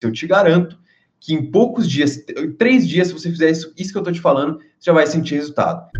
Eu te garanto que em poucos dias, três dias, se você fizer isso, isso que eu estou te falando, você já vai sentir resultado.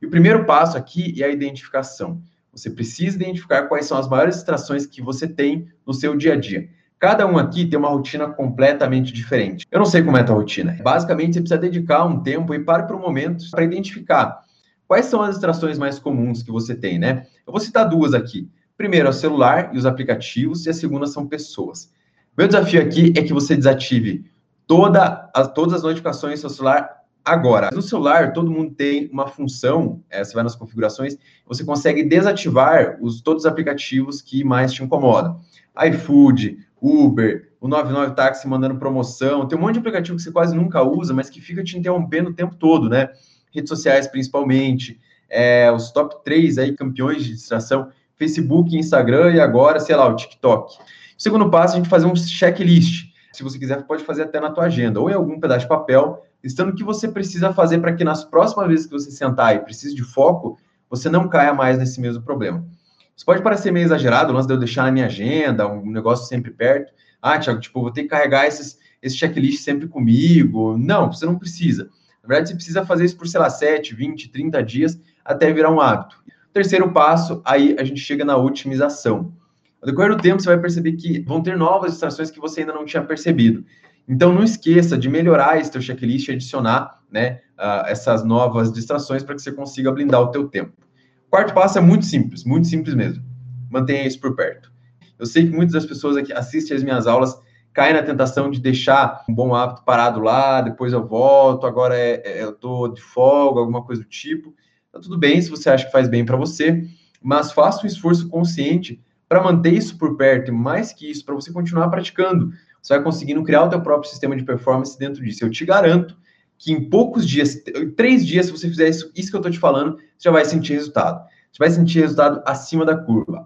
E o primeiro passo aqui é a identificação. Você precisa identificar quais são as maiores distrações que você tem no seu dia a dia. Cada um aqui tem uma rotina completamente diferente. Eu não sei como é a tua rotina. Basicamente, você precisa dedicar um tempo e pare por um momento para identificar quais são as distrações mais comuns que você tem, né? Eu vou citar duas aqui. Primeiro é o celular e os aplicativos, e a segunda são pessoas. Meu desafio aqui é que você desative toda, as, todas as notificações do seu celular agora. No celular, todo mundo tem uma função, é, você vai nas configurações, você consegue desativar os, todos os aplicativos que mais te incomodam. iFood, Uber, o 99 Táxi mandando promoção, tem um monte de aplicativo que você quase nunca usa, mas que fica te interrompendo o tempo todo, né? Redes sociais principalmente, é, os top 3 aí, campeões de distração, Facebook, Instagram e agora, sei lá, o TikTok. O segundo passo, a gente fazer um checklist. Se você quiser, pode fazer até na tua agenda, ou em algum pedaço de papel, listando o que você precisa fazer para que nas próximas vezes que você sentar e precise de foco, você não caia mais nesse mesmo problema. Isso pode parecer meio exagerado, o lance de eu deixar na minha agenda, um negócio sempre perto. Ah, Thiago, tipo, vou ter que carregar esses, esse checklist sempre comigo. Não, você não precisa. Na verdade, você precisa fazer isso por, sei lá, 7, 20, 30 dias até virar um hábito. Terceiro passo, aí a gente chega na otimização. Ao decorrer do tempo, você vai perceber que vão ter novas distrações que você ainda não tinha percebido. Então, não esqueça de melhorar esse teu checklist e adicionar né, uh, essas novas distrações para que você consiga blindar o teu tempo. Quarto passo é muito simples, muito simples mesmo. Mantenha isso por perto. Eu sei que muitas das pessoas aqui assistem as minhas aulas caem na tentação de deixar um bom hábito parado lá, depois eu volto, agora é, é, eu estou de folga, alguma coisa do tipo. Tá tudo bem se você acha que faz bem para você, mas faça um esforço consciente para manter isso por perto e mais que isso, para você continuar praticando. Você vai conseguindo criar o teu próprio sistema de performance dentro disso. Eu te garanto que em poucos dias, três dias, se você fizer isso, isso que eu estou te falando, você já vai sentir resultado. Você vai sentir resultado acima da curva.